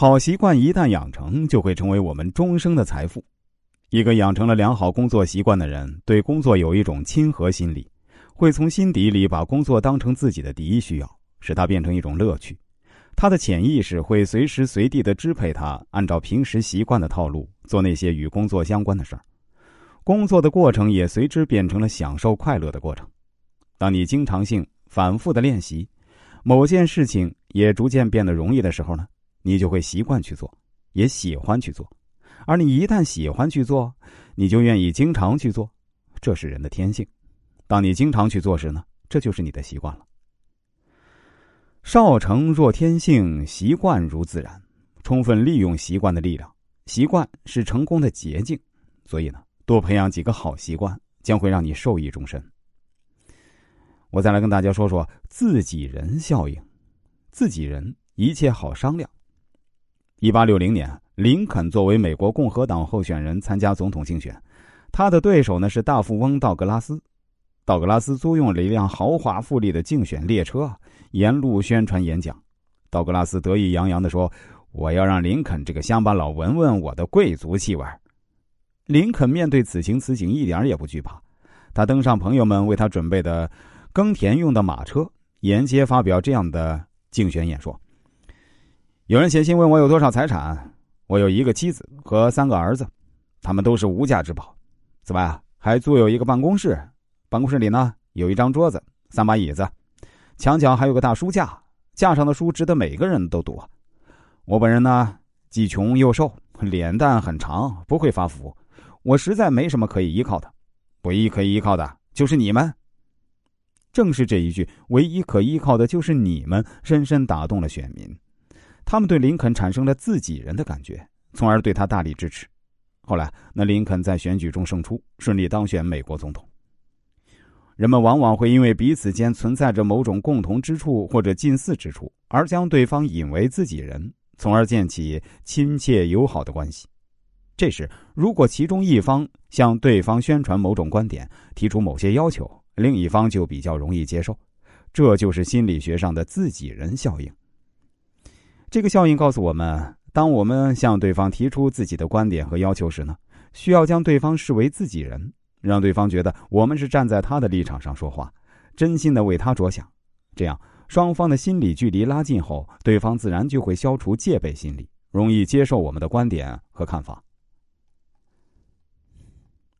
好习惯一旦养成，就会成为我们终生的财富。一个养成了良好工作习惯的人，对工作有一种亲和心理，会从心底里把工作当成自己的第一需要，使它变成一种乐趣。他的潜意识会随时随地的支配他，按照平时习惯的套路做那些与工作相关的事儿。工作的过程也随之变成了享受快乐的过程。当你经常性、反复的练习，某件事情也逐渐变得容易的时候呢，你就会习惯去做，也喜欢去做。而你一旦喜欢去做，你就愿意经常去做，这是人的天性。当你经常去做时呢，这就是你的习惯了。少成若天性，习惯如自然。充分利用习惯的力量，习惯是成功的捷径。所以呢，多培养几个好习惯，将会让你受益终身。我再来跟大家说说自己人效应。自己人一切好商量。一八六零年，林肯作为美国共和党候选人参加总统竞选，他的对手呢是大富翁道格拉斯。道格拉斯租用了一辆豪华富丽的竞选列车。沿路宣传演讲，道格拉斯得意洋洋地说：“我要让林肯这个乡巴佬闻闻我的贵族气味。”林肯面对此情此景一点也不惧怕，他登上朋友们为他准备的耕田用的马车，沿街发表这样的竞选演说：“有人写信问我有多少财产，我有一个妻子和三个儿子，他们都是无价之宝。此外，还租有一个办公室，办公室里呢有一张桌子，三把椅子。”墙角还有个大书架，架上的书值得每个人都读。我本人呢，既穷又瘦，脸蛋很长，不会发福。我实在没什么可以依靠的，唯一可以依靠的就是你们。正是这一句“唯一可依靠的就是你们”，深深打动了选民，他们对林肯产生了自己人的感觉，从而对他大力支持。后来，那林肯在选举中胜出，顺利当选美国总统。人们往往会因为彼此间存在着某种共同之处或者近似之处，而将对方引为自己人，从而建起亲切友好的关系。这时，如果其中一方向对方宣传某种观点，提出某些要求，另一方就比较容易接受。这就是心理学上的自己人效应。这个效应告诉我们，当我们向对方提出自己的观点和要求时呢，需要将对方视为自己人。让对方觉得我们是站在他的立场上说话，真心的为他着想，这样双方的心理距离拉近后，对方自然就会消除戒备心理，容易接受我们的观点和看法。